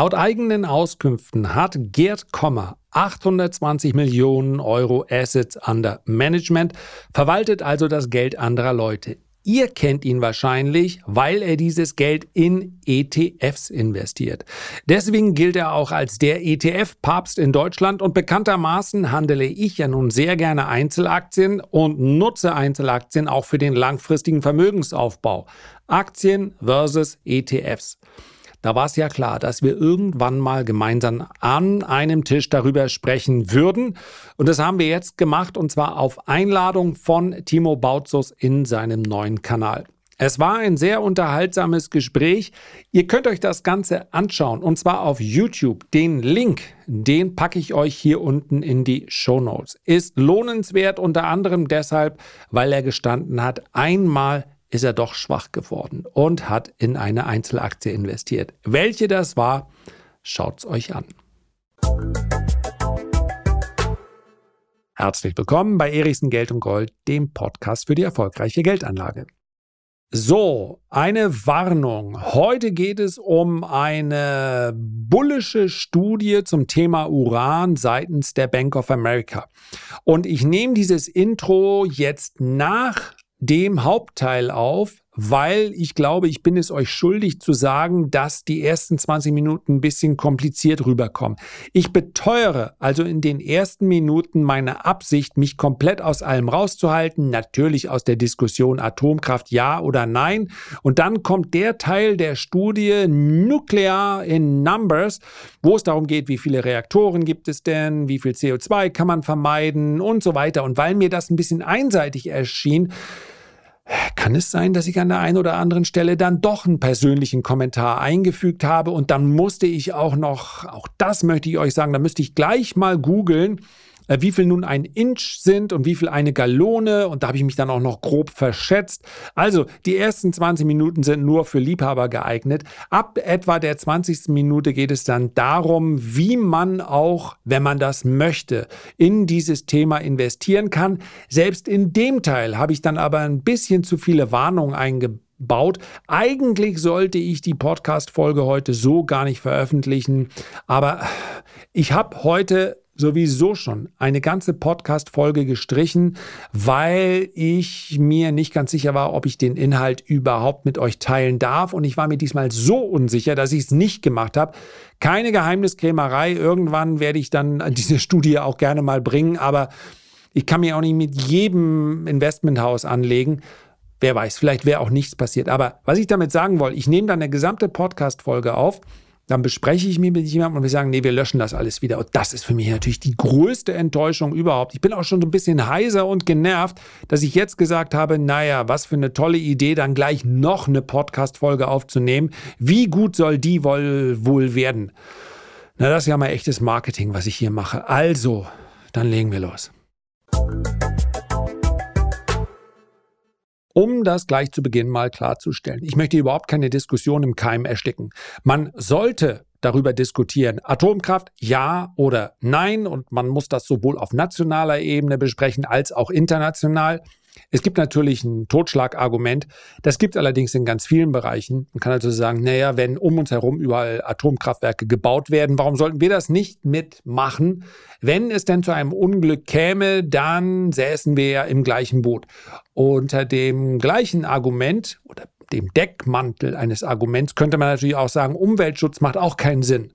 Laut eigenen Auskünften hat Gerd Kommer 820 Millionen Euro Assets under Management, verwaltet also das Geld anderer Leute. Ihr kennt ihn wahrscheinlich, weil er dieses Geld in ETFs investiert. Deswegen gilt er auch als der ETF-Papst in Deutschland und bekanntermaßen handele ich ja nun sehr gerne Einzelaktien und nutze Einzelaktien auch für den langfristigen Vermögensaufbau. Aktien versus ETFs. Da war es ja klar, dass wir irgendwann mal gemeinsam an einem Tisch darüber sprechen würden. Und das haben wir jetzt gemacht und zwar auf Einladung von Timo Bautzus in seinem neuen Kanal. Es war ein sehr unterhaltsames Gespräch. Ihr könnt euch das Ganze anschauen und zwar auf YouTube. Den Link, den packe ich euch hier unten in die Show Notes. Ist lohnenswert unter anderem deshalb, weil er gestanden hat, einmal ist er doch schwach geworden und hat in eine Einzelaktie investiert. Welche das war, schaut's euch an. Herzlich willkommen bei Erichsen Geld und Gold, dem Podcast für die erfolgreiche Geldanlage. So, eine Warnung. Heute geht es um eine bullische Studie zum Thema Uran seitens der Bank of America. Und ich nehme dieses Intro jetzt nach dem Hauptteil auf, weil ich glaube, ich bin es euch schuldig zu sagen, dass die ersten 20 Minuten ein bisschen kompliziert rüberkommen. Ich beteuere also in den ersten Minuten meine Absicht, mich komplett aus allem rauszuhalten, natürlich aus der Diskussion Atomkraft ja oder nein. Und dann kommt der Teil der Studie Nuclear in Numbers, wo es darum geht, wie viele Reaktoren gibt es denn, wie viel CO2 kann man vermeiden und so weiter. Und weil mir das ein bisschen einseitig erschien, kann es sein, dass ich an der einen oder anderen Stelle dann doch einen persönlichen Kommentar eingefügt habe und dann musste ich auch noch, auch das möchte ich euch sagen, da müsste ich gleich mal googeln, wie viel nun ein Inch sind und wie viel eine Gallone. Und da habe ich mich dann auch noch grob verschätzt. Also die ersten 20 Minuten sind nur für Liebhaber geeignet. Ab etwa der 20. Minute geht es dann darum, wie man auch, wenn man das möchte, in dieses Thema investieren kann. Selbst in dem Teil habe ich dann aber ein bisschen zu viele Warnungen eingebaut. Eigentlich sollte ich die Podcast-Folge heute so gar nicht veröffentlichen, aber ich habe heute sowieso schon eine ganze Podcast-Folge gestrichen, weil ich mir nicht ganz sicher war, ob ich den Inhalt überhaupt mit euch teilen darf. Und ich war mir diesmal so unsicher, dass ich es nicht gemacht habe. Keine Geheimniskrämerei. Irgendwann werde ich dann diese Studie auch gerne mal bringen, aber ich kann mir auch nicht mit jedem Investmenthaus anlegen. Wer weiß, vielleicht wäre auch nichts passiert. Aber was ich damit sagen wollte, ich nehme dann eine gesamte Podcast-Folge auf dann bespreche ich mich mit jemandem und wir sagen, nee, wir löschen das alles wieder. Und das ist für mich natürlich die größte Enttäuschung überhaupt. Ich bin auch schon so ein bisschen heiser und genervt, dass ich jetzt gesagt habe, naja, was für eine tolle Idee, dann gleich noch eine Podcast-Folge aufzunehmen. Wie gut soll die wohl, wohl werden? Na, das ist ja mal echtes Marketing, was ich hier mache. Also, dann legen wir los. Um das gleich zu Beginn mal klarzustellen. Ich möchte überhaupt keine Diskussion im Keim ersticken. Man sollte darüber diskutieren, Atomkraft ja oder nein, und man muss das sowohl auf nationaler Ebene besprechen als auch international. Es gibt natürlich ein Totschlagargument. Das gibt es allerdings in ganz vielen Bereichen. Man kann also sagen, naja, wenn um uns herum überall Atomkraftwerke gebaut werden, warum sollten wir das nicht mitmachen? Wenn es denn zu einem Unglück käme, dann säßen wir ja im gleichen Boot. Unter dem gleichen Argument oder dem Deckmantel eines Arguments könnte man natürlich auch sagen, Umweltschutz macht auch keinen Sinn.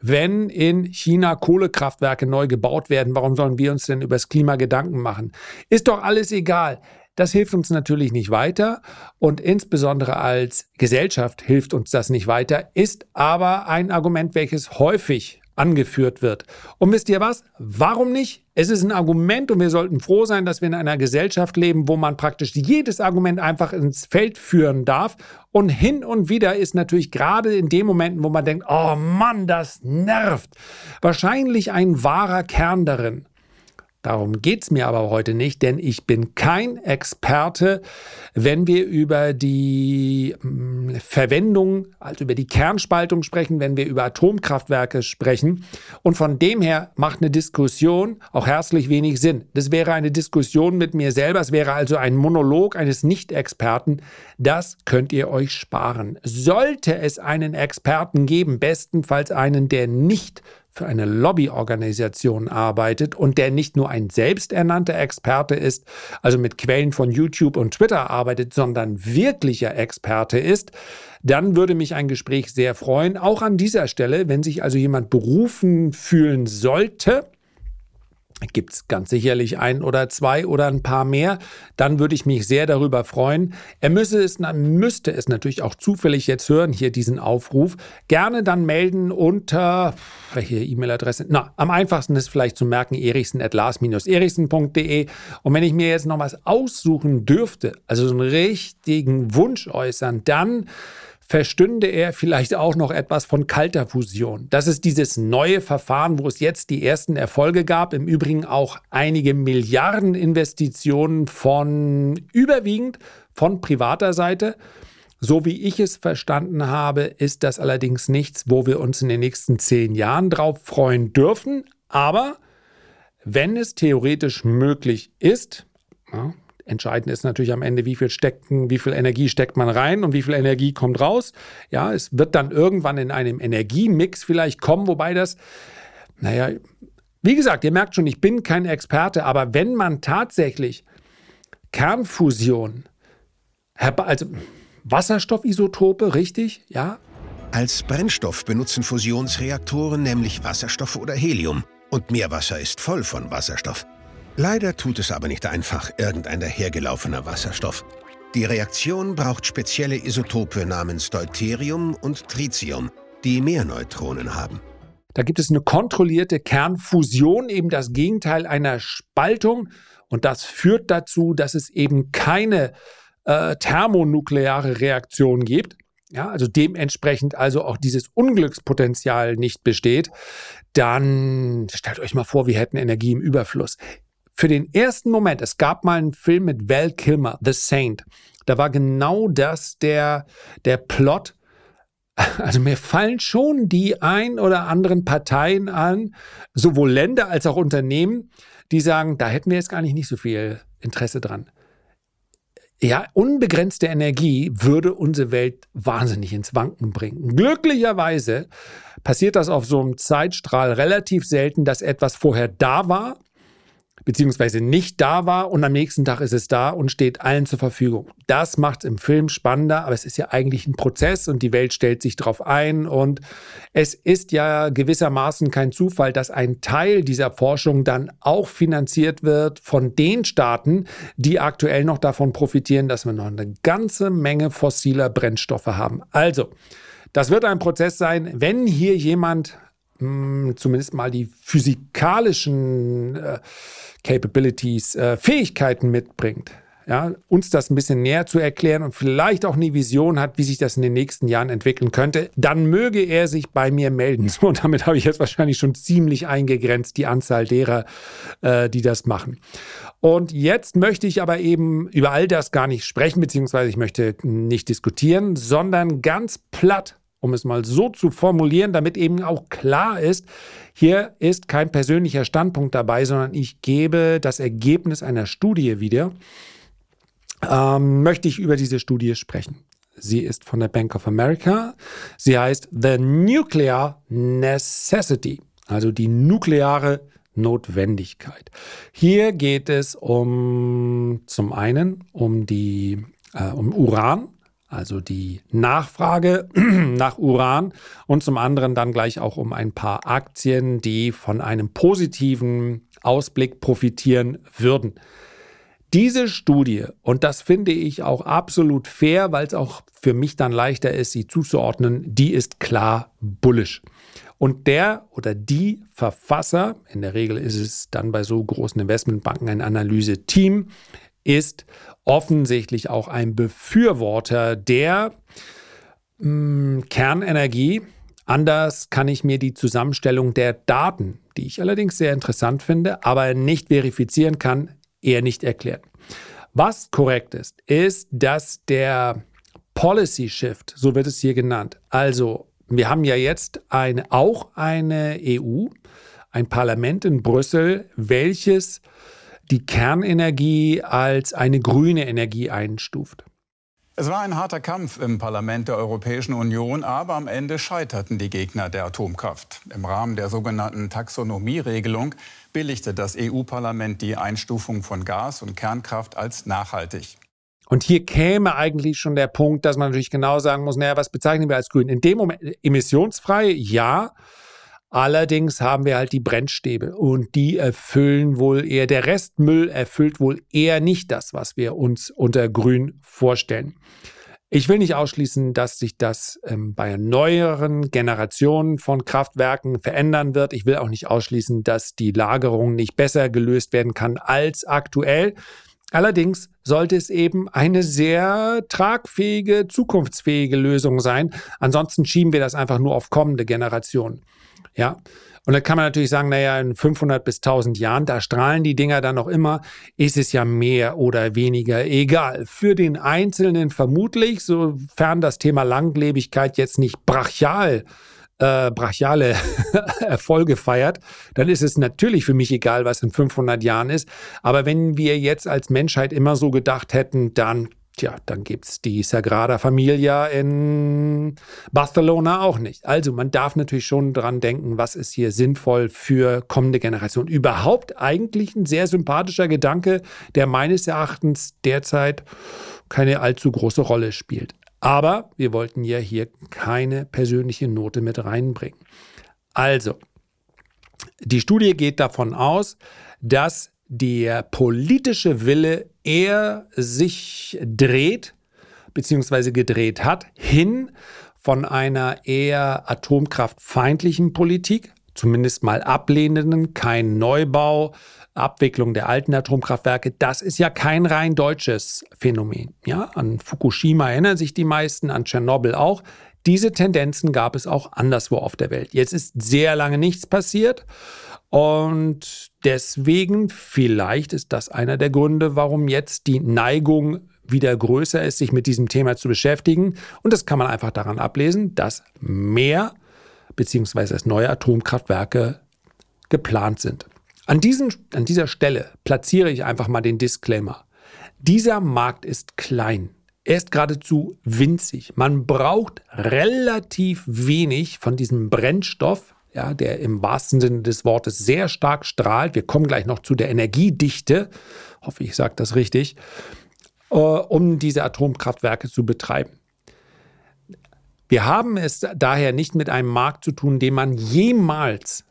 Wenn in China Kohlekraftwerke neu gebaut werden, warum sollen wir uns denn über das Klima Gedanken machen? Ist doch alles egal. Das hilft uns natürlich nicht weiter und insbesondere als Gesellschaft hilft uns das nicht weiter, ist aber ein Argument, welches häufig angeführt wird. Und wisst ihr was? Warum nicht? Es ist ein Argument und wir sollten froh sein, dass wir in einer Gesellschaft leben, wo man praktisch jedes Argument einfach ins Feld führen darf. Und hin und wieder ist natürlich gerade in den Momenten, wo man denkt, oh Mann, das nervt, wahrscheinlich ein wahrer Kern darin. Darum geht es mir aber heute nicht, denn ich bin kein Experte, wenn wir über die hm, Verwendung, also über die Kernspaltung sprechen, wenn wir über Atomkraftwerke sprechen. Und von dem her macht eine Diskussion auch herzlich wenig Sinn. Das wäre eine Diskussion mit mir selber, es wäre also ein Monolog eines Nicht-Experten. Das könnt ihr euch sparen. Sollte es einen Experten geben, bestenfalls einen, der nicht für eine Lobbyorganisation arbeitet und der nicht nur ein selbsternannter Experte ist, also mit Quellen von YouTube und Twitter arbeitet, sondern wirklicher Experte ist, dann würde mich ein Gespräch sehr freuen. Auch an dieser Stelle, wenn sich also jemand berufen fühlen sollte, gibt es ganz sicherlich ein oder zwei oder ein paar mehr, dann würde ich mich sehr darüber freuen. Er müsse es, müsste es natürlich auch zufällig jetzt hören, hier diesen Aufruf. Gerne dann melden unter, welche E-Mail-Adresse? Na, am einfachsten ist vielleicht zu merken, erichsen.lars-erichsen.de. Und wenn ich mir jetzt noch was aussuchen dürfte, also so einen richtigen Wunsch äußern, dann verstünde er vielleicht auch noch etwas von kalter Fusion. Das ist dieses neue Verfahren, wo es jetzt die ersten Erfolge gab, im Übrigen auch einige Milliarden Investitionen von überwiegend von privater Seite. So wie ich es verstanden habe, ist das allerdings nichts, wo wir uns in den nächsten zehn Jahren drauf freuen dürfen. Aber wenn es theoretisch möglich ist, Entscheidend ist natürlich am Ende, wie viel stecken, wie viel Energie steckt man rein und wie viel Energie kommt raus. Ja, es wird dann irgendwann in einem Energiemix vielleicht kommen, wobei das, naja, wie gesagt, ihr merkt schon, ich bin kein Experte, aber wenn man tatsächlich Kernfusion, also Wasserstoffisotope, richtig? Ja? Als Brennstoff benutzen Fusionsreaktoren nämlich Wasserstoff oder Helium. Und Meerwasser ist voll von Wasserstoff. Leider tut es aber nicht einfach irgendein dahergelaufener Wasserstoff. Die Reaktion braucht spezielle Isotope namens Deuterium und Tritium, die mehr Neutronen haben. Da gibt es eine kontrollierte Kernfusion, eben das Gegenteil einer Spaltung. Und das führt dazu, dass es eben keine äh, thermonukleare Reaktion gibt. Ja, also dementsprechend also auch dieses Unglückspotenzial nicht besteht, dann stellt euch mal vor, wir hätten Energie im Überfluss für den ersten Moment, es gab mal einen Film mit Val Kilmer, The Saint. Da war genau das der, der Plot. Also mir fallen schon die ein oder anderen Parteien an, sowohl Länder als auch Unternehmen, die sagen, da hätten wir jetzt gar nicht, nicht so viel Interesse dran. Ja, unbegrenzte Energie würde unsere Welt wahnsinnig ins Wanken bringen. Glücklicherweise passiert das auf so einem Zeitstrahl relativ selten, dass etwas vorher da war beziehungsweise nicht da war und am nächsten Tag ist es da und steht allen zur Verfügung. Das macht es im Film spannender, aber es ist ja eigentlich ein Prozess und die Welt stellt sich darauf ein und es ist ja gewissermaßen kein Zufall, dass ein Teil dieser Forschung dann auch finanziert wird von den Staaten, die aktuell noch davon profitieren, dass wir noch eine ganze Menge fossiler Brennstoffe haben. Also, das wird ein Prozess sein, wenn hier jemand mh, hm, zumindest mal die physikalischen äh, Capabilities, äh, Fähigkeiten mitbringt, ja, uns das ein bisschen näher zu erklären und vielleicht auch eine Vision hat, wie sich das in den nächsten Jahren entwickeln könnte, dann möge er sich bei mir melden. So, und damit habe ich jetzt wahrscheinlich schon ziemlich eingegrenzt, die Anzahl derer, äh, die das machen. Und jetzt möchte ich aber eben über all das gar nicht sprechen, beziehungsweise ich möchte nicht diskutieren, sondern ganz platt um es mal so zu formulieren, damit eben auch klar ist, hier ist kein persönlicher Standpunkt dabei, sondern ich gebe das Ergebnis einer Studie wieder, ähm, möchte ich über diese Studie sprechen. Sie ist von der Bank of America. Sie heißt The Nuclear Necessity, also die nukleare Notwendigkeit. Hier geht es um zum einen um die äh, um Uran, also die Nachfrage nach Uran und zum anderen dann gleich auch um ein paar Aktien, die von einem positiven Ausblick profitieren würden. Diese Studie, und das finde ich auch absolut fair, weil es auch für mich dann leichter ist, sie zuzuordnen, die ist klar bullisch. Und der oder die Verfasser, in der Regel ist es dann bei so großen Investmentbanken ein Analyse-Team, ist offensichtlich auch ein Befürworter der mh, hm, Kernenergie. Anders kann ich mir die Zusammenstellung der Daten, die ich allerdings sehr interessant finde, aber nicht verifizieren kann, eher nicht erklären. Was korrekt ist, ist, dass der Policy Shift, so wird es hier genannt. Also, wir haben ja jetzt eine, auch eine EU, ein Parlament in Brüssel, welches die Kernenergie als eine grüne Energie einstuft. Es war ein harter Kampf im Parlament der Europäischen Union, aber am Ende scheiterten die Gegner der Atomkraft. Im Rahmen der sogenannten Taxonomieregelung billigte das EU-Parlament die Einstufung von Gas und Kernkraft als nachhaltig. Und hier käme eigentlich schon der Punkt, dass man natürlich genau sagen muss, naja, was bezeichnen wir als grün? In dem Moment emissionsfrei, ja, Allerdings haben wir halt die Brennstäbe und die erfüllen wohl eher, der Restmüll erfüllt wohl eher nicht das, was wir uns unter Grün vorstellen. Ich will nicht ausschließen, dass sich das ähm, bei neueren Generationen von Kraftwerken verändern wird. Ich will auch nicht ausschließen, dass die Lagerung nicht besser gelöst werden kann als aktuell. Allerdings sollte es eben eine sehr tragfähige, zukunftsfähige Lösung sein. Ansonsten schieben wir das einfach nur auf kommende Generationen. Ja. Und dann kann man natürlich sagen, naja, in 500 bis 1000 Jahren, da strahlen die Dinger dann noch immer, ist es ja mehr oder weniger egal. Für den Einzelnen vermutlich, sofern das Thema Langlebigkeit jetzt nicht brachial äh, brachiale Erfolge feiert, dann ist es natürlich für mich egal, was in 500 Jahren ist. Aber wenn wir jetzt als Menschheit immer so gedacht hätten, dann Tja, dann gibt es die Sagrada Familia in Barcelona auch nicht. Also man darf natürlich schon dran denken, was ist hier sinnvoll für kommende Generationen. Überhaupt eigentlich ein sehr sympathischer Gedanke, der meines Erachtens derzeit keine allzu große Rolle spielt. Aber wir wollten ja hier keine persönliche Note mit reinbringen. Also, die Studie geht davon aus, dass der politische Wille eher sich dreht, beziehungsweise gedreht hat, hin von einer eher atomkraftfeindlichen Politik, zumindest mal ablehnenden, kein Neubau, Abwicklung der alten Atomkraftwerke, das ist ja kein rein deutsches Phänomen. Ja, an Fukushima erinnern sich die meisten, an Tschernobyl auch. Diese Tendenzen gab es auch anderswo auf der Welt. Jetzt ist sehr lange nichts passiert. Und deswegen, vielleicht ist das einer der Gründe, warum jetzt die Neigung wieder größer ist, sich mit diesem Thema zu beschäftigen. Und das kann man einfach daran ablesen, dass mehr bzw. neue Atomkraftwerke geplant sind. An, diesen, an dieser Stelle platziere ich einfach mal den Disclaimer. Dieser Markt ist klein. Er ist geradezu winzig. Man braucht relativ wenig von diesem Brennstoff, ja, der im wahrsten Sinne des Wortes sehr stark strahlt. Wir kommen gleich noch zu der Energiedichte, hoffe ich sage das richtig, äh, um diese Atomkraftwerke zu betreiben. Wir haben es daher nicht mit einem Markt zu tun, den man jemals,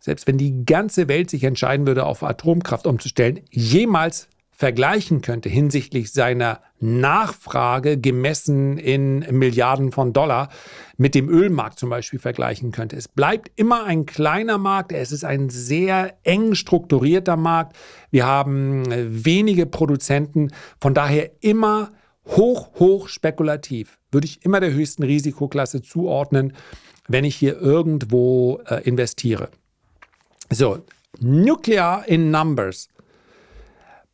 selbst wenn die ganze Welt sich entscheiden würde, auf Atomkraft umzustellen, jemals vergleichen könnte hinsichtlich seiner Nachfrage gemessen in Milliarden von Dollar mit dem Ölmarkt zum Beispiel vergleichen könnte. Es bleibt immer ein kleiner Markt, es ist ein sehr eng strukturierter Markt. Wir haben äh, wenige Produzenten, von daher immer hoch, hoch spekulativ. Würde ich immer der höchsten Risikoklasse zuordnen, wenn ich hier irgendwo äh, investiere. So, Nuclear in Numbers.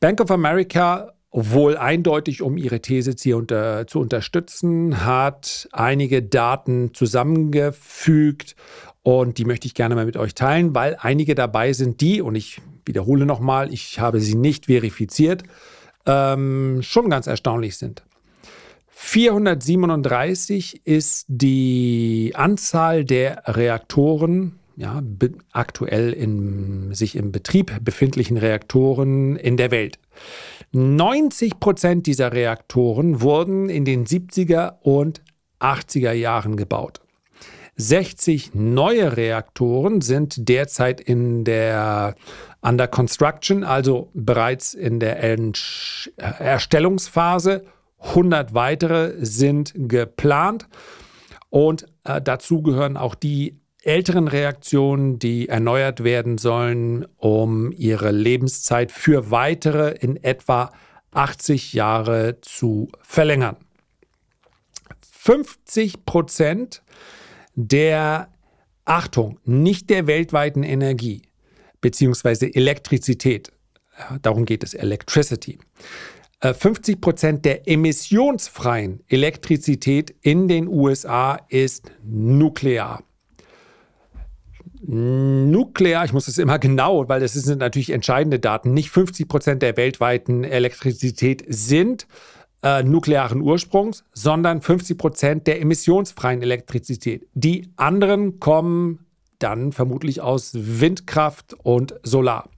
Bank of America wohl eindeutig, um ihre These hier unter, zu unterstützen, hat einige Daten zusammengefügt und die möchte ich gerne mal mit euch teilen, weil einige dabei sind, die, und ich wiederhole nochmal, ich habe sie nicht verifiziert, ähm, schon ganz erstaunlich sind. 437 ist die Anzahl der Reaktoren ja, aktuell in sich im Betrieb befindlichen Reaktoren in der Welt. 90 Prozent dieser Reaktoren wurden in den 70er und 80er Jahren gebaut. 60 neue Reaktoren sind derzeit in der Under Construction, also bereits in der Erstellungsphase. 100 weitere sind geplant und äh, dazu gehören auch die älteren Reaktionen, die erneuert werden sollen, um ihre Lebenszeit für weitere in etwa 80 Jahre zu verlängern. 50 Prozent der Achtung, nicht der weltweiten Energie beziehungsweise Elektrizität, darum geht es, Electricity, 50 äh, Prozent der emissionsfreien Elektrizität in den USA ist nuklear. Nuklear, ich muss es immer genau, weil das sind natürlich entscheidende Daten, nicht 50 Prozent der weltweiten Elektrizität sind äh, nuklearen Ursprungs, sondern 50 Prozent der emissionsfreien Elektrizität. Die anderen kommen dann vermutlich aus Windkraft und Solar.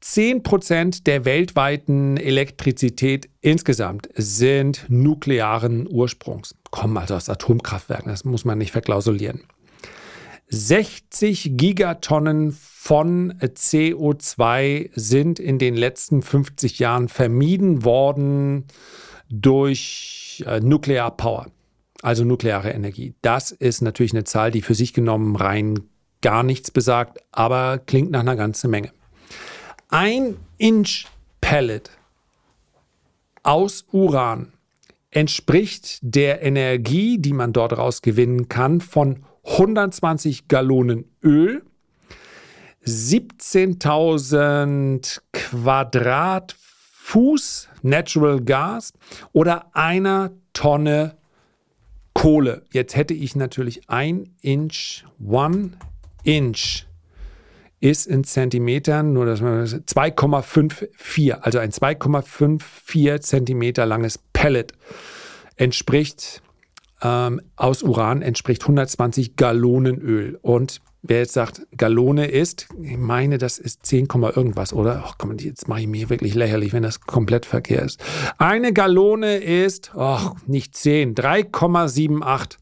10 Prozent der weltweiten Elektrizität insgesamt sind nuklearen Ursprungs, kommen also aus Atomkraftwerken, das muss man nicht verklausulieren. 60 Gigatonnen von CO2 sind in den letzten 50 Jahren vermieden worden durch äh, Nuclear Power, also nukleare Energie. Das ist natürlich eine Zahl, die für sich genommen rein gar nichts besagt, aber klingt nach einer ganzen Menge. Ein Inch Pellet aus Uran entspricht der Energie, die man dort rausgewinnen kann, von 120 Gallonen Öl, 17.000 Quadratfuß Natural Gas oder einer Tonne Kohle. Jetzt hätte ich natürlich ein Inch, one Inch ist in Zentimetern, nur dass man 2,54, also ein 2,54 Zentimeter langes Pellet entspricht ähm, aus Uran entspricht 120 Gallonen Öl. Und wer jetzt sagt, Gallone ist, ich meine, das ist 10, irgendwas, oder? Ach komm, jetzt mache ich mich wirklich lächerlich, wenn das komplett verkehrt ist. Eine Gallone ist, ach, nicht 10, 3,78.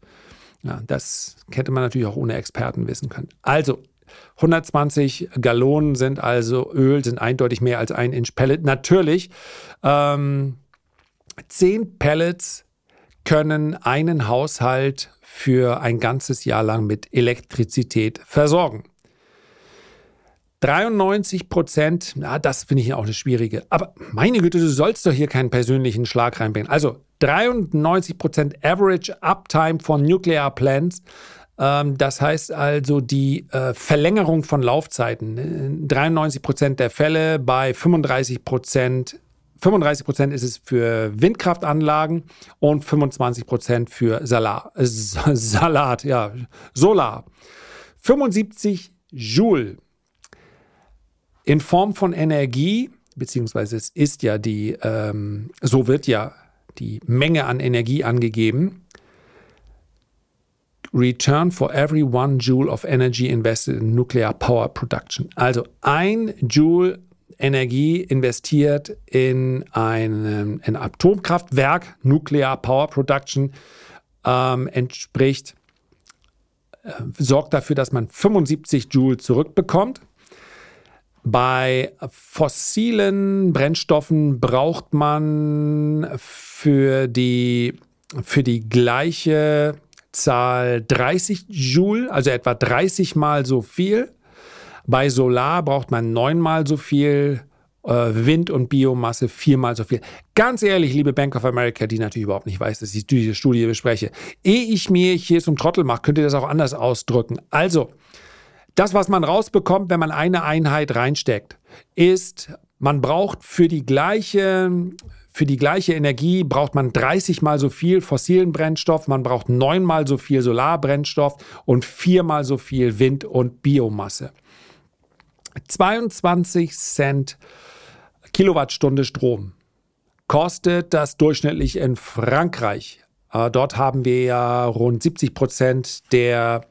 Ja, das hätte man natürlich auch ohne Experten wissen können. Also, 120 Gallonen sind also Öl, sind eindeutig mehr als ein Inch Pellet. Natürlich, ähm, 10 Pellets können einen Haushalt für ein ganzes Jahr lang mit Elektrizität versorgen. 93 Prozent, na, das finde ich auch eine schwierige. Aber meine Güte, du sollst doch hier keinen persönlichen Schlag reinbringen. Also 93 Prozent Average Uptime von Nuclear Plants. Ähm, das heißt also die äh, Verlängerung von Laufzeiten. 93 Prozent der Fälle bei 35 Prozent 35 Prozent ist es für Windkraftanlagen und 25 Prozent für Salat, Salat, ja, Solar. 75 Joule in Form von Energie, beziehungsweise es ist ja die, ähm, so wird ja die Menge an Energie angegeben. Return for every one Joule of energy invested in nuclear power production. Also ein Joule Energie investiert in ein, ein Atomkraftwerk, Nuclear Power Production, ähm, entspricht, äh, sorgt dafür, dass man 75 Joule zurückbekommt. Bei fossilen Brennstoffen braucht man für die, für die gleiche Zahl 30 Joule, also etwa 30 mal so viel. Bei Solar braucht man neunmal so viel, äh, Wind und Biomasse viermal so viel. Ganz ehrlich, liebe Bank of America, die natürlich überhaupt nicht weiß, dass ich diese Studie bespreche. Ehe ich mir hier zum Trottel mache, könnt ihr das auch anders ausdrücken. Also, das, was man rausbekommt, wenn man eine Einheit reinsteckt, ist, man braucht für die gleiche, für die gleiche Energie braucht man 30 mal so viel fossilen Brennstoff, man braucht neunmal so viel Solarbrennstoff und viermal so viel Wind und Biomasse. 22 Cent Kilowattstunde Strom kostet das durchschnittlich in Frankreich. Äh, dort haben wir ja rund 70 Prozent der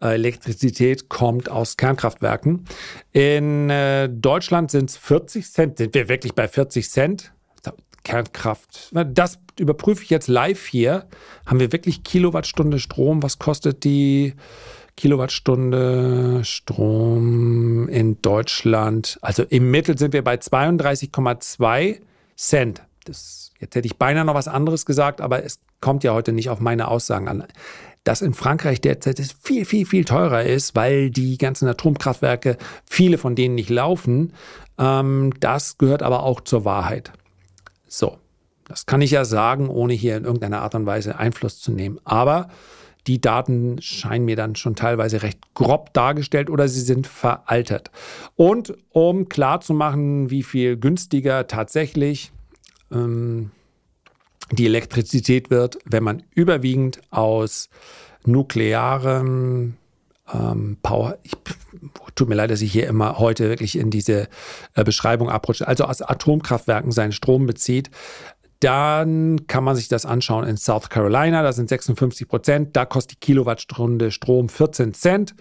äh, Elektrizität kommt aus Kernkraftwerken. In äh, Deutschland sind es 40 Cent. Sind wir wirklich bei 40 Cent? Kernkraft. Das überprüfe ich jetzt live hier. Haben wir wirklich Kilowattstunde Strom? Was kostet die Kilowattstunde Strom in Deutschland. Also im Mittel sind wir bei 32,2 Cent. Das, jetzt hätte ich beinahe noch was anderes gesagt, aber es kommt ja heute nicht auf meine Aussagen an. Dass in Frankreich derzeit es viel, viel, viel teurer ist, weil die ganzen Atomkraftwerke, viele von denen nicht laufen. Ähm, das gehört aber auch zur Wahrheit. So, das kann ich ja sagen, ohne hier in irgendeiner Art und Weise Einfluss zu nehmen. Aber die Daten scheinen mir dann schon teilweise recht grob dargestellt oder sie sind veraltert. Und um klarzumachen, wie viel günstiger tatsächlich ähm, die Elektrizität wird, wenn man überwiegend aus nuklearem ähm, Power, ich, tut mir leid, dass ich hier immer heute wirklich in diese äh, Beschreibung abrutsche, also aus Atomkraftwerken seinen Strom bezieht, dann kann man sich das anschauen in South Carolina, da sind 56 Prozent, da kostet die Kilowattstunde Strom 14 Cent.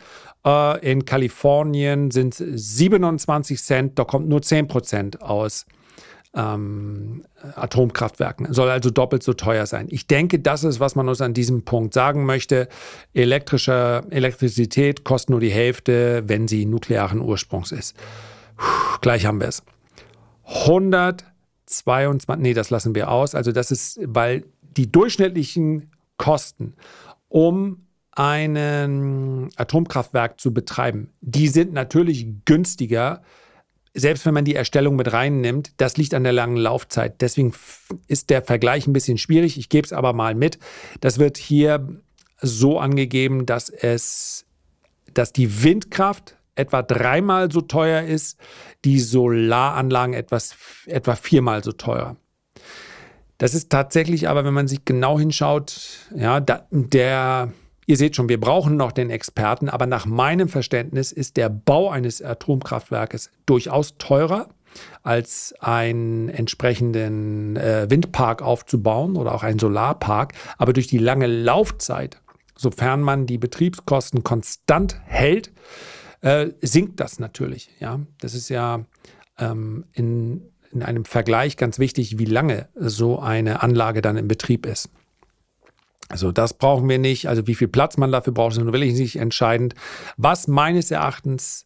Äh, in Kalifornien sind es 27 Cent, da kommt nur 10 Prozent aus ähm, Atomkraftwerken. Soll also doppelt so teuer sein. Ich denke, das ist, was man uns an diesem Punkt sagen möchte. Elektrische Elektrizität kostet nur die Hälfte, wenn sie nuklearen Ursprungs ist. Puh, gleich haben wir es. 122, nee, das lassen wir aus. Also das ist, weil die durchschnittlichen Kosten, um ein Atomkraftwerk zu betreiben, die sind natürlich günstiger selbst wenn man die Erstellung mit reinnimmt, das liegt an der langen Laufzeit. Deswegen ist der Vergleich ein bisschen schwierig. Ich gebe es aber mal mit. Das wird hier so angegeben, dass es, dass die Windkraft etwa dreimal so teuer ist, die Solaranlagen etwas, etwa viermal so teuer. Das ist tatsächlich aber, wenn man sich genau hinschaut, ja, da, der, Ihr seht schon, wir brauchen noch den Experten, aber nach meinem Verständnis ist der Bau eines Atomkraftwerkes durchaus teurer als einen entsprechenden äh, Windpark aufzubauen oder auch einen Solarpark. Aber durch die lange Laufzeit, sofern man die Betriebskosten konstant hält, äh, sinkt das natürlich. Ja, das ist ja ähm, in, in einem Vergleich ganz wichtig, wie lange so eine Anlage dann in Betrieb ist. Also das brauchen wir nicht. Also wie viel Platz man dafür braucht, ist nur wirklich nicht entscheidend. Was meines Erachtens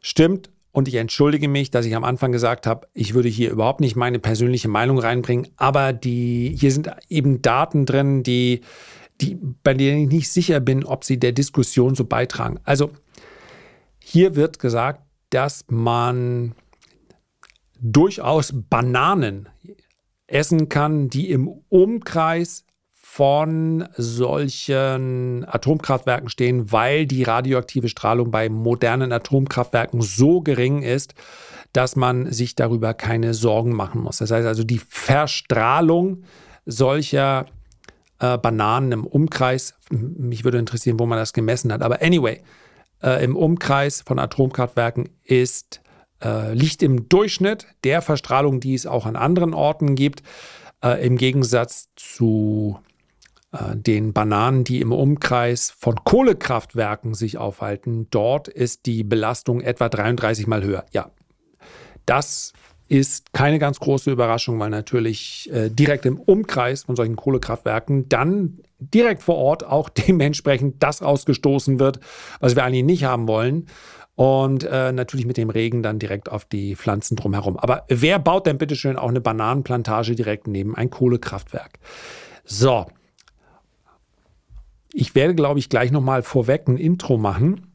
stimmt, und ich entschuldige mich, dass ich am Anfang gesagt habe, ich würde hier überhaupt nicht meine persönliche Meinung reinbringen, aber die, hier sind eben Daten drin, die, die, bei denen ich nicht sicher bin, ob sie der Diskussion so beitragen. Also hier wird gesagt, dass man durchaus Bananen essen kann, die im Umkreis von solchen Atomkraftwerken stehen, weil die radioaktive Strahlung bei modernen Atomkraftwerken so gering ist, dass man sich darüber keine Sorgen machen muss. Das heißt also, die Verstrahlung solcher äh, Bananen im Umkreis, mich würde interessieren, wo man das gemessen hat, aber anyway, äh, im Umkreis von Atomkraftwerken ist, äh, liegt im Durchschnitt der Verstrahlung, die es auch an anderen Orten gibt, äh, im Gegensatz zu äh, den Bananen, die im Umkreis von Kohlekraftwerken sich aufhalten, dort ist die Belastung etwa 33 mal höher. Ja, das ist keine ganz große Überraschung, weil natürlich äh, direkt im Umkreis von solchen Kohlekraftwerken dann direkt vor Ort auch dementsprechend das ausgestoßen wird, was wir eigentlich nicht haben wollen. Und äh, natürlich mit dem Regen dann direkt auf die Pflanzen drumherum. Aber wer baut denn bitte schön auch eine Bananenplantage direkt neben ein Kohlekraftwerk? So, ich werde, glaube ich, gleich nochmal vorweg ein Intro machen,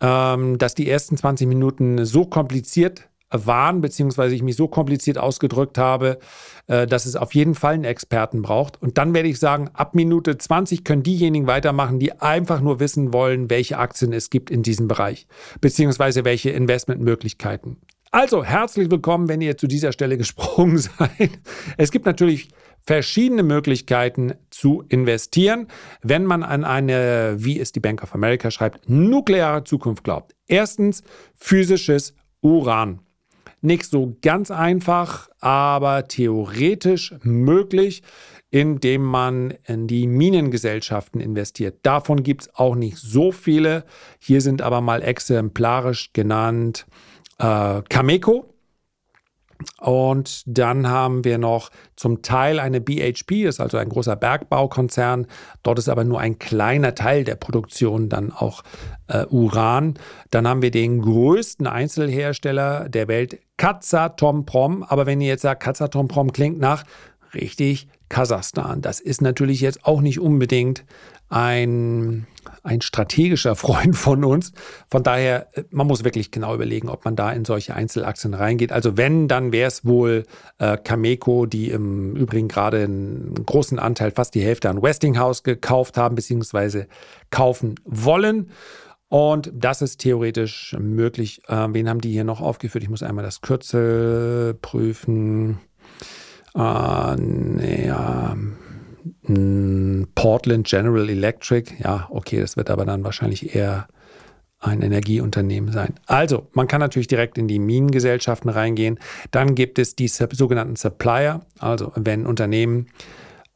ähm, dass die ersten 20 Minuten so kompliziert waren, beziehungsweise ich mich so kompliziert ausgedrückt habe, äh, dass es auf jeden Fall einen Experten braucht. Und dann werde ich sagen, ab Minute 20 können diejenigen weitermachen, die einfach nur wissen wollen, welche Aktien es gibt in diesem Bereich, beziehungsweise welche Investmentmöglichkeiten. Also herzlich willkommen, wenn ihr zu dieser Stelle gesprungen seid. Es gibt natürlich verschiedene Möglichkeiten zu investieren, wenn man an eine, wie es die Bank of America schreibt, nukleare Zukunft glaubt. Erstens physisches Uran. Nicht so ganz einfach, aber theoretisch möglich, indem man in die Minengesellschaften investiert. Davon gibt es auch nicht so viele. Hier sind aber mal exemplarisch genannt äh, Cameco, und dann haben wir noch zum Teil eine BHP, ist also ein großer Bergbaukonzern. Dort ist aber nur ein kleiner Teil der Produktion dann auch äh, Uran. Dann haben wir den größten Einzelhersteller der Welt, Kazatomprom. Aber wenn ihr jetzt sagt, Kazatomprom klingt nach richtig Kasachstan. Das ist natürlich jetzt auch nicht unbedingt ein, ein strategischer Freund von uns. Von daher, äh, man muss wirklich genau überlegen, ob man da in solche Einzelaktien reingeht. Also wenn, dann wäre es wohl äh, Cameco, die im Übrigen gerade einen großen Anteil, fast die Hälfte an Westinghouse gekauft haben, beziehungsweise kaufen wollen. Und das ist theoretisch möglich. Äh, wen haben die hier noch aufgeführt? Ich muss einmal das Kürzel prüfen. äh, ja, Portland General Electric. Ja, okay, das wird aber dann wahrscheinlich eher ein Energieunternehmen sein. Also, man kann natürlich direkt in die Minengesellschaften reingehen. Dann gibt es die sogenannten Supplier, also wenn Unternehmen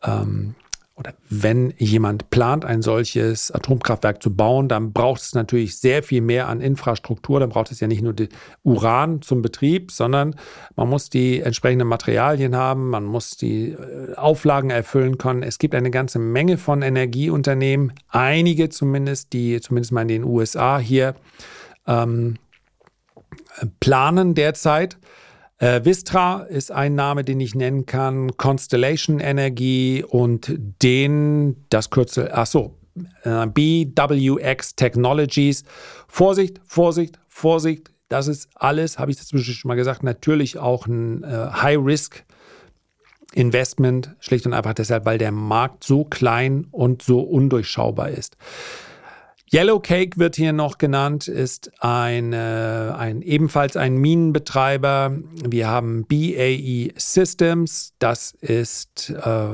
ähm, oder wenn jemand plant, ein solches Atomkraftwerk zu bauen, dann braucht es natürlich sehr viel mehr an Infrastruktur. Dann braucht es ja nicht nur Uran zum Betrieb, sondern man muss die entsprechenden Materialien haben, man muss die äh, Auflagen erfüllen können. Es gibt eine ganze Menge von Energieunternehmen, einige zumindest, die zumindest mal in den USA hier ähm, planen derzeit. Äh, Vistra ist ein Name, den ich nennen kann. Constellation Energy und den, das Kürzel, ach so, äh, BWX Technologies. Vorsicht, Vorsicht, Vorsicht. Das ist alles, habe ich dazwischen schon mal gesagt, natürlich auch ein äh, High-Risk. Investment, schlicht und einfach deshalb, weil der Markt so klein und so undurchschaubar ist. Yellow Cake wird hier noch genannt, ist ein, äh, ein, ebenfalls ein Minenbetreiber. Wir haben BAE Systems, das ist äh,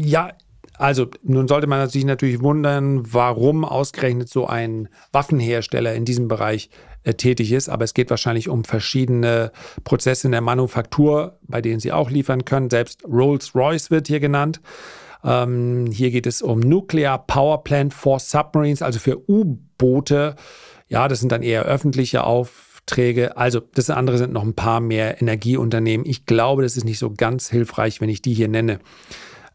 ja, also nun sollte man sich natürlich wundern, warum ausgerechnet so ein Waffenhersteller in diesem Bereich äh, tätig ist, aber es geht wahrscheinlich um verschiedene Prozesse in der Manufaktur, bei denen sie auch liefern können. Selbst Rolls-Royce wird hier genannt. Ähm, hier geht es um Nuclear Power Plant for Submarines, also für U-Boote. Ja, das sind dann eher öffentliche Aufträge. Also das andere sind noch ein paar mehr Energieunternehmen. Ich glaube, das ist nicht so ganz hilfreich, wenn ich die hier nenne.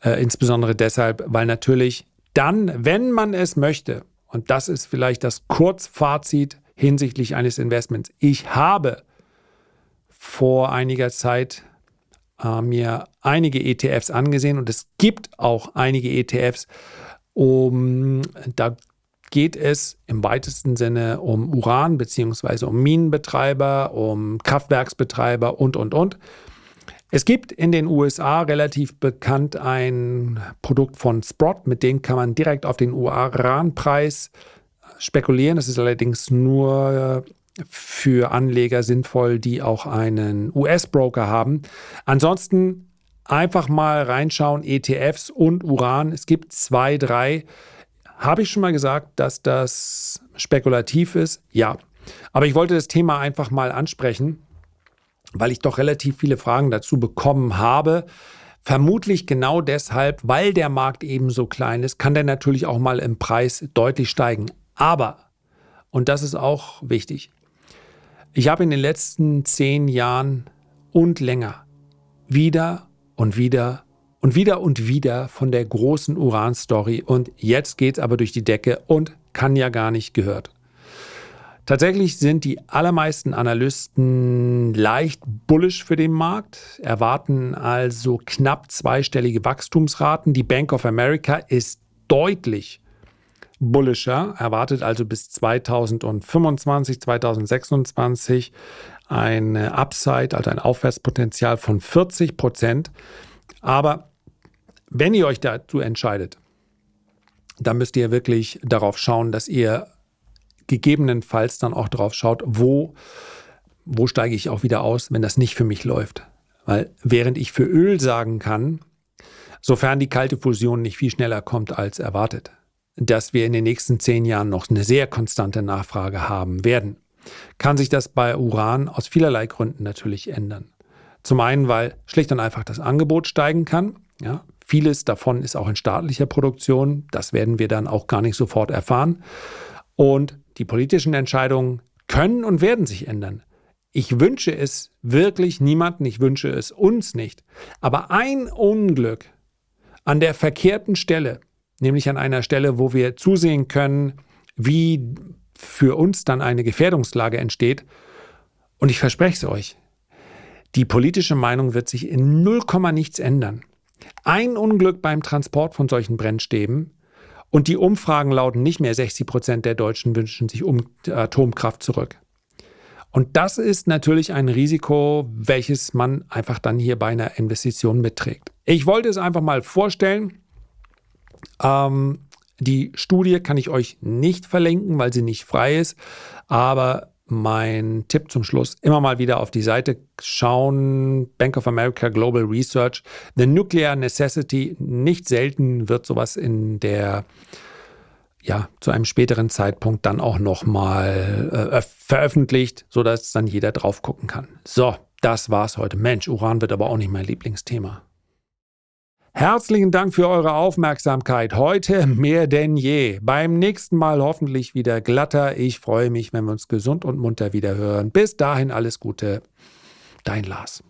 Äh, insbesondere deshalb, weil natürlich dann, wenn man es möchte, und das ist vielleicht das Kurzfazit hinsichtlich eines Investments, ich habe vor einiger Zeit äh, mir einige ETFs angesehen und es gibt auch einige ETFs, um da geht es im weitesten Sinne um Uran bzw. um Minenbetreiber, um Kraftwerksbetreiber und, und, und. Es gibt in den USA relativ bekannt ein Produkt von Sprott, mit dem kann man direkt auf den Uranpreis spekulieren. Das ist allerdings nur für Anleger sinnvoll, die auch einen US-Broker haben. Ansonsten einfach mal reinschauen, ETFs und Uran. Es gibt zwei, drei. Habe ich schon mal gesagt, dass das spekulativ ist? Ja. Aber ich wollte das Thema einfach mal ansprechen, weil ich doch relativ viele Fragen dazu bekommen habe. Vermutlich genau deshalb, weil der Markt eben so klein ist, kann der natürlich auch mal im Preis deutlich steigen. Aber, und das ist auch wichtig, ich habe in den letzten zehn Jahren und länger wieder und wieder und wieder und wieder von der großen Uran-Story und jetzt geht es aber durch die Decke und kann ja gar nicht gehört. Tatsächlich sind die allermeisten Analysten leicht bullisch für den Markt, erwarten also knapp zweistellige Wachstumsraten. Die Bank of America ist deutlich bullischer, erwartet also bis 2025, 2026 eine Upside, also ein Aufwärtspotenzial von 40 Prozent. Aber wenn ihr euch dazu entscheidet, dann müsst ihr wirklich darauf schauen, dass ihr gegebenenfalls dann auch darauf schaut, wo, wo steige ich auch wieder aus, wenn das nicht für mich läuft. Weil während ich für Öl sagen kann, sofern die kalte Fusion nicht viel schneller kommt als erwartet, dass wir in den nächsten zehn Jahren noch eine sehr konstante Nachfrage haben werden. Kann sich das bei Uran aus vielerlei Gründen natürlich ändern. Zum einen, weil schlicht und einfach das Angebot steigen kann. Ja, vieles davon ist auch in staatlicher Produktion. Das werden wir dann auch gar nicht sofort erfahren. Und die politischen Entscheidungen können und werden sich ändern. Ich wünsche es wirklich niemanden, ich wünsche es uns nicht. Aber ein Unglück an der verkehrten Stelle nämlich an einer Stelle, wo wir zusehen können, wie für uns dann eine Gefährdungslage entsteht. Und ich verspreche es euch, die politische Meinung wird sich in 0, nichts ändern. Ein Unglück beim Transport von solchen Brennstäben und die Umfragen lauten nicht mehr 60 Prozent der Deutschen wünschen sich um Atomkraft zurück. Und das ist natürlich ein Risiko, welches man einfach dann hier bei einer Investition mitträgt. Ich wollte es einfach mal vorstellen. Ähm, die Studie kann ich euch nicht verlinken, weil sie nicht frei ist, aber mein Tipp zum Schluss. Immer mal wieder auf die Seite schauen. Bank of America Global Research. The Nuclear Necessity. Nicht selten wird sowas in der ja, zu einem späteren Zeitpunkt dann auch nochmal äh, veröffentlicht, sodass dann jeder drauf gucken kann. So, das war's heute. Mensch, Uran wird aber auch nicht mein Lieblingsthema. Herzlichen Dank für eure Aufmerksamkeit. Heute mehr denn je. Beim nächsten Mal hoffentlich wieder glatter. Ich freue mich, wenn wir uns gesund und munter wieder hören. Bis dahin alles Gute. Dein Lars.